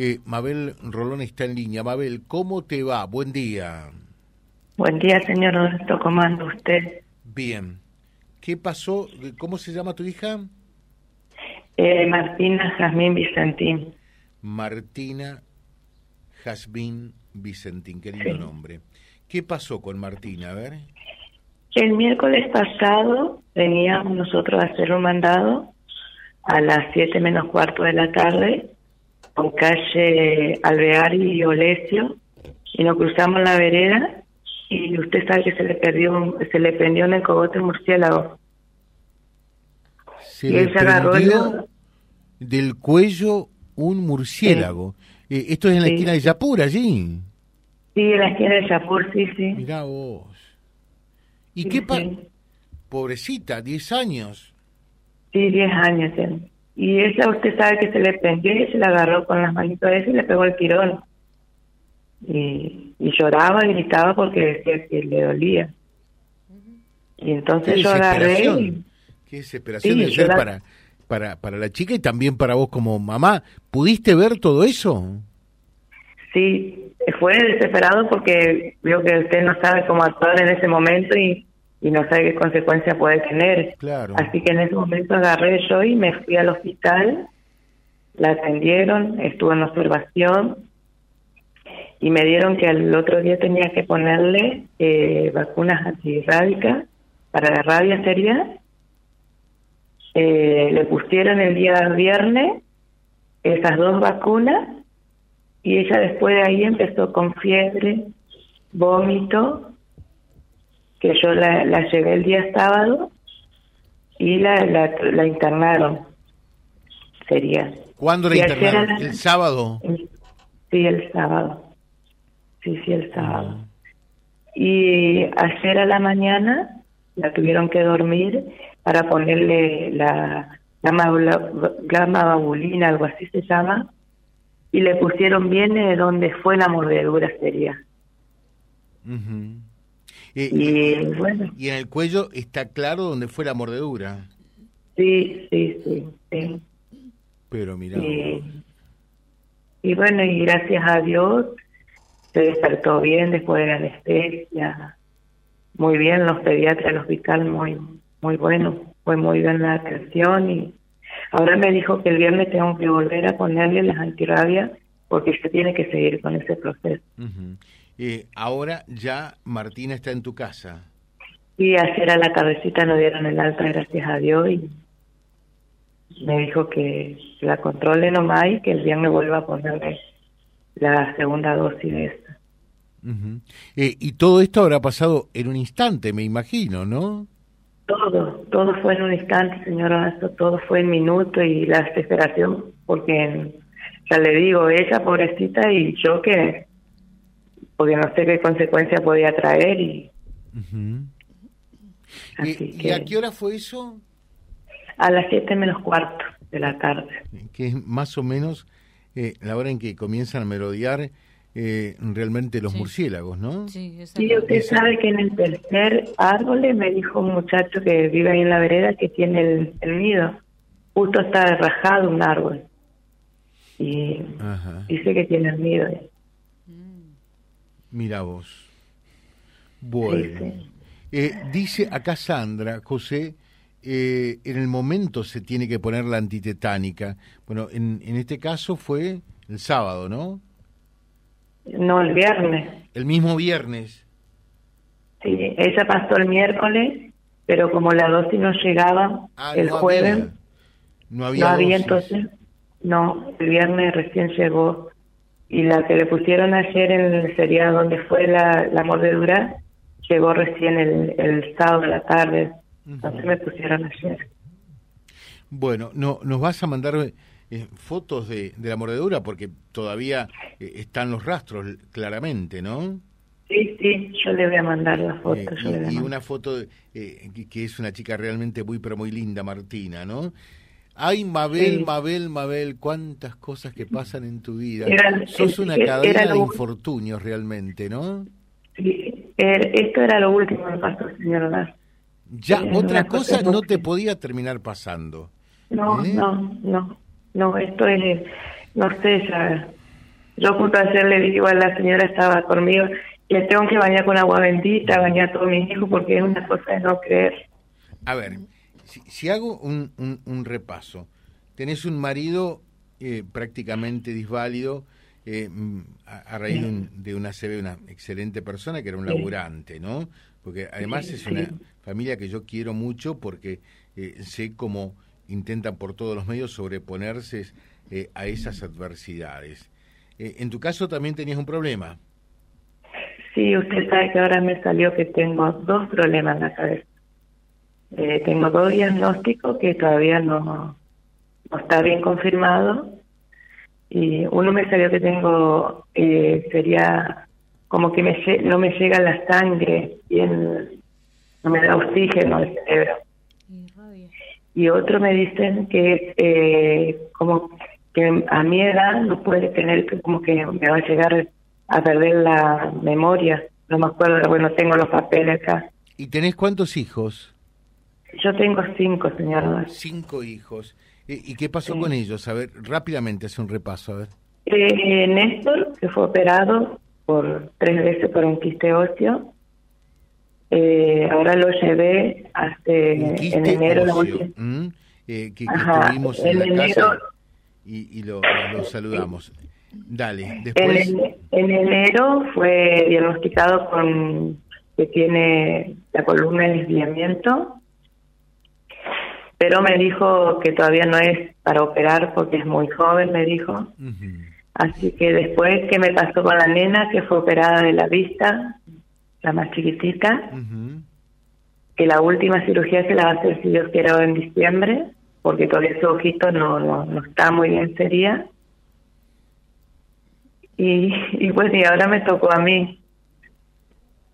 Eh, Mabel Rolón está en línea. Mabel, ¿cómo te va? Buen día. Buen día, señor Roberto. ¿Cómo anda usted? Bien. ¿Qué pasó? ¿Cómo se llama tu hija? Eh, Martina Jazmín Vicentín. Martina Jazmín Vicentín, qué lindo nombre. ¿Qué pasó con Martina? A ver. El miércoles pasado veníamos nosotros a hacer un mandado a las 7 menos cuarto de la tarde con calle Alvear y Olesio y nos cruzamos la vereda y usted sabe que se le perdió se le prendió en el cogote murciélago. Se y él se agarró del cuello un murciélago. Eh, esto es en la esquina de Yapur allí. Sí en la esquina de Yapur sí sí. Mirá vos. Y qué pa pobrecita 10 años. Sí 10 años y esa usted sabe que se le prendió y se la agarró con las manitos ese y le pegó el tirón y, y lloraba y gritaba porque decía que le dolía. Y entonces yo agarré. Y, Qué desesperación de ser para, para, para la chica y también para vos como mamá. ¿Pudiste ver todo eso? Sí, fue desesperado porque veo que usted no sabe cómo actuar en ese momento y, y no sabe qué consecuencia puede tener. Claro. Así que en ese momento agarré yo y me fui al hospital, la atendieron, estuvo en observación y me dieron que al otro día tenía que ponerle eh, vacunas antirrábicas para la rabia sería. Eh, le pusieron el día viernes esas dos vacunas y ella después de ahí empezó con fiebre, vómito, que yo la, la llevé el día sábado y la, la, internaron. Sería. ¿Cuándo la internaron? ¿El sábado? Sí, el sábado. Sí, sí, el sábado. Y ayer a la mañana la tuvieron que dormir para ponerle la gamma babulina, algo así se llama, y le pusieron bien de donde fue la mordedura sería. Y, bueno. y en el cuello está claro donde fue la mordedura. Sí, sí, sí. Pero mira. y bueno, y gracias a Dios se despertó bien después de la anestesia. Muy bien, los pediatras del hospital, muy, muy bueno. Fue muy bien la atención y ahora me dijo que el viernes tengo que volver a ponerle las antirrabias porque se tiene que seguir con ese proceso. Eh, ahora ya Martina está en tu casa. Sí, ayer a la cabecita nos dieron el alta, gracias a Dios, y me dijo que la controle nomás y que el viernes vuelva a ponerle la segunda dosis de esta. Eh, y todo esto habrá pasado en un instante, me imagino, ¿no? Todo, todo fue en un instante, señora, todo fue en minuto y la desesperación, porque ya le digo, ella pobrecita y yo que, porque no sé qué consecuencia podía traer y... ¿Y, a qué hora fue eso? A las siete menos cuarto de la tarde. Que es más o menos eh, la hora en que comienzan a merodear eh, realmente los murciélagos, ¿no? Sí, usted sabe que en el tercer árbol me dijo un muchacho que vive ahí en la vereda que tiene el, nido. Justo está rajado un árbol. Y dice que tiene el nido. Mira vos. Bueno. Eh, dice acá Sandra, José, eh, en el momento se tiene que poner la antitetánica. Bueno, en, en este caso fue el sábado, ¿no? No, el viernes. El mismo viernes. Sí, ella pasó el miércoles, pero como la dosis no llegaba ah, el jueves, no había, no entonces, no, el viernes recién llegó. Y la que le pusieron ayer en el sería donde fue la, la mordedura, llegó recién el, el sábado de la tarde. Entonces me pusieron ayer. Bueno, no, nos vas a mandar eh, fotos de, de, la mordedura porque todavía eh, están los rastros claramente, ¿no? Sí, sí, yo le voy a mandar la foto. Eh, y, una foto que es una chica realmente muy, pero muy linda, Martina, ¿no? Ay, Mabel, Mabel, Mabel, cuántas cosas que pasan en tu vida. Sos una cadena de infortunios realmente, ¿no? Sí, esto era lo último que pasó, señor Ya, otra cosa no te podía terminar pasando. No, no, no. No, esto es, no sé, ya yo justo ayer le dije, igual la señora estaba conmigo, le tengo que bañar con agua bendita, bañar a todos mis hijos, porque es una cosa de no creer. A ver, si, hago un, un, repaso, tenés un marido eh, prácticamente disválido, eh, mm, a, raíz de, una se ve una excelente persona que era un laburante, ¿no? Porque además es una familia que yo quiero mucho porque eh, sé cómo intentan por todos los medios sobreponerse eh, a esas adversidades. en tu caso también tenías un problema. Sí, usted sabe que ahora me salió que tengo dos problemas en la cabeza. Tengo dos diagnósticos que todavía no, está bien confirmado y uno me salió que tengo, eh, sería como que me, no me llega la sangre y no me da oxígeno al cerebro. Y otro me dicen que eh, como que a mi edad no puede tener, como que me va a llegar a perder la memoria. No me acuerdo, bueno, tengo los papeles acá. ¿Y tenés cuántos hijos? Yo tengo cinco, señora. Cinco hijos. ¿Y qué pasó con ellos? A ver, rápidamente hace un repaso, a ver. Eh, Néstor, que fue operado por tres veces por un quiste óseo. Eh, ahora lo llevé hasta en enero. ¿Mm? Eh, que, estuvimos en, la casa y, lo, saludamos. Dale, después. En, en, enero fue diagnosticado con que tiene la columna de desviamiento pero me dijo que todavía no es para operar porque es muy joven, me dijo. Así que después, ¿qué me pasó con la nena que fue operada de la vista, la más chiquitita? Que la última cirugía se la va a hacer, si Dios quiere, en diciembre, porque todavía su ojito no, no, está muy bien, sería. Y, y bueno, y ahora me tocó a mí,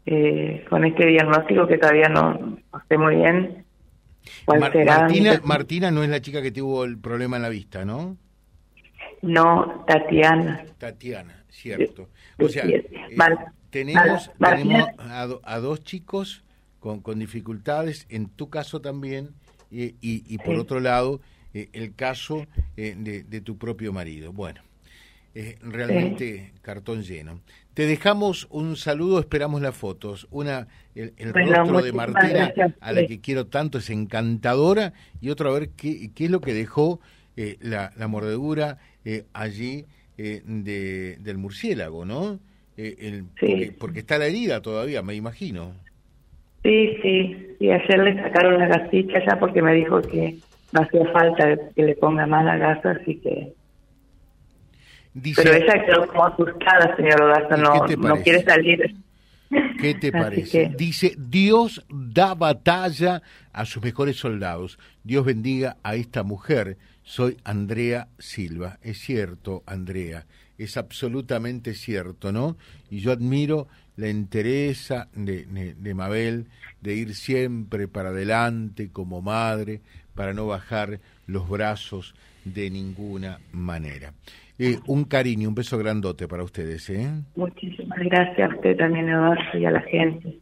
eh, con este diagnóstico que todavía no, no sé muy bien Martina, Martina no es la chica que tuvo el problema en la vista, ¿no? No, Tatiana. Tatiana, cierto. O sea, eh, tenemos, tenemos a, dos chicos con, con, dificultades, en tu caso también, y, y, por otro lado, eh, el caso eh, de, de, tu propio marido. Bueno, realmente cartón lleno. Te dejamos un saludo, esperamos las fotos. Una, el, rostro de Martina, a la que quiero tanto, es encantadora, y otro a ver qué, qué es lo que dejó eh, la, la, mordedura eh, allí eh, de, del murciélago, ¿no? El, porque, está la herida todavía, me imagino. Sí, sí, y ayer le sacaron la gasita ya porque me dijo que no hacía falta que le ponga más la gasa, así que pero ella quedó como asustada, señor Odaza, no, no quiere salir. ¿Qué te parece? Dice, Dios da batalla a sus mejores soldados. Dios bendiga a esta mujer. Soy Andrea Silva. Es cierto, Andrea. Es absolutamente cierto, ¿no? Y yo admiro la entereza de, de Mabel de ir siempre para adelante como madre, para no bajar los brazos de ninguna manera. Eh, un cariño, un beso grandote para ustedes. ¿eh? Muchísimas gracias a usted también, Eduardo, y a la gente.